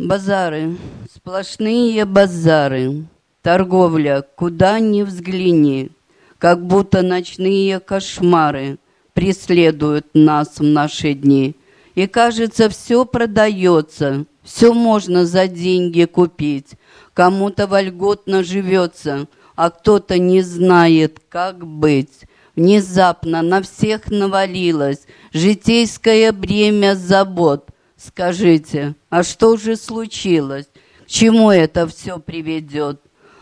Базары, сплошные базары, торговля, куда ни взгляни, как будто ночные кошмары преследуют нас в наши дни. И кажется, все продается, все можно за деньги купить, кому-то вольготно живется, а кто-то не знает, как быть. Внезапно на всех навалилось житейское бремя забот – Скажите, а что же случилось? К чему это все приведет?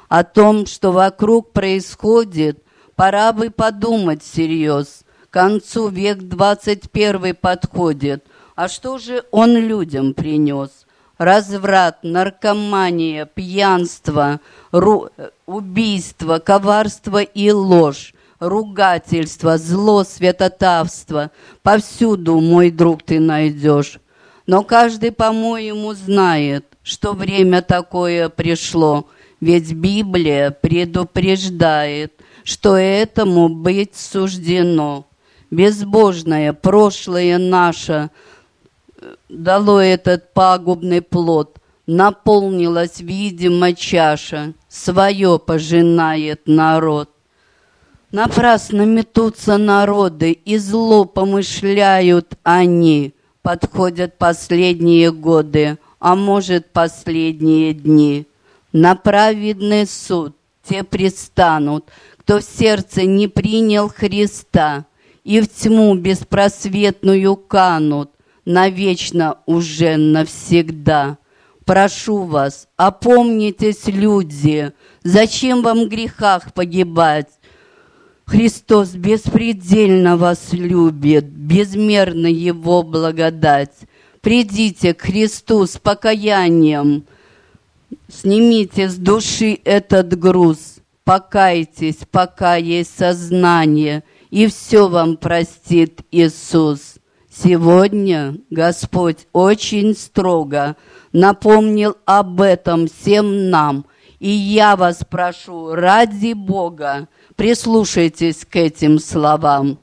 О том, что вокруг происходит, пора бы подумать всерьез. К концу век двадцать первый подходит. А что же он людям принес? Разврат, наркомания, пьянство, ру... убийство, коварство и ложь ругательство, зло, святотавство. Повсюду, мой друг, ты найдешь. Но каждый, по-моему, знает, что время такое пришло, ведь Библия предупреждает, что этому быть суждено. Безбожное прошлое наше э, дало этот пагубный плод, наполнилась, видимо, чаша, свое пожинает народ. Напрасно метутся народы, и зло помышляют они – Подходят последние годы, а может, последние дни. На праведный суд те пристанут, кто в сердце не принял Христа, и в тьму беспросветную канут, навечно уже навсегда. Прошу вас, опомнитесь, люди, зачем вам в грехах погибать? Христос беспредельно вас любит, безмерно Его благодать. Придите к Христу с покаянием, снимите с души этот груз, покайтесь, пока есть сознание, и все вам простит Иисус. Сегодня Господь очень строго напомнил об этом всем нам, и я вас прошу ради Бога, Прислушайтесь к этим словам.